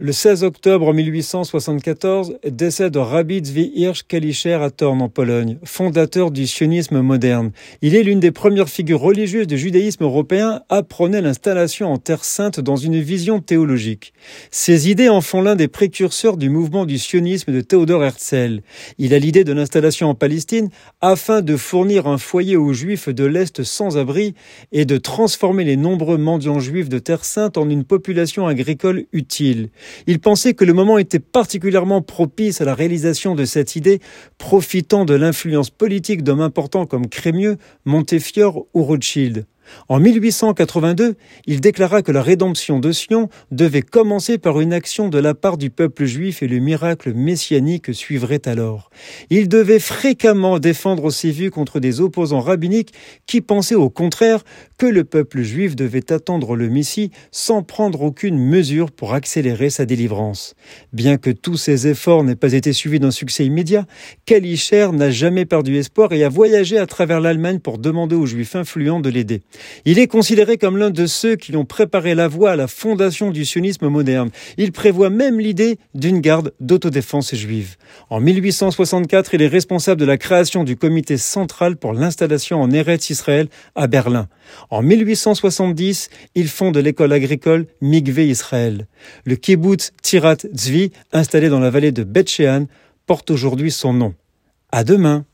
Le 16 octobre 1874, décède Rabbi Zvi Hirsch Kalischer à Thorn en Pologne, fondateur du sionisme moderne. Il est l'une des premières figures religieuses du judaïsme européen à prôner l'installation en Terre sainte dans une vision théologique. Ses idées en font l'un des précurseurs du mouvement du sionisme de Theodor Herzl. Il a l'idée de l'installation en Palestine afin de fournir un foyer aux juifs de l'Est sans abri et de transformer les nombreux mendiants juifs de Terre sainte en une population agricole utile. Il pensait que le moment était particulièrement propice à la réalisation de cette idée, profitant de l'influence politique d'hommes importants comme Crémieux, Montefiore ou Rothschild. En 1882, il déclara que la rédemption de Sion devait commencer par une action de la part du peuple juif et le miracle messianique suivrait alors. Il devait fréquemment défendre ses vues contre des opposants rabbiniques qui pensaient au contraire que le peuple juif devait attendre le Messie sans prendre aucune mesure pour accélérer sa délivrance. Bien que tous ses efforts n'aient pas été suivis d'un succès immédiat, Kalischer n'a jamais perdu espoir et a voyagé à travers l'Allemagne pour demander aux juifs influents de l'aider. Il est considéré comme l'un de ceux qui ont préparé la voie à la fondation du sionisme moderne. Il prévoit même l'idée d'une garde d'autodéfense juive. En 1864, il est responsable de la création du comité central pour l'installation en Eretz Israël à Berlin. En 1870, il fonde l'école agricole Migvé Israël. Le kibbutz Tirat Tzvi, installé dans la vallée de Bet porte aujourd'hui son nom. À demain.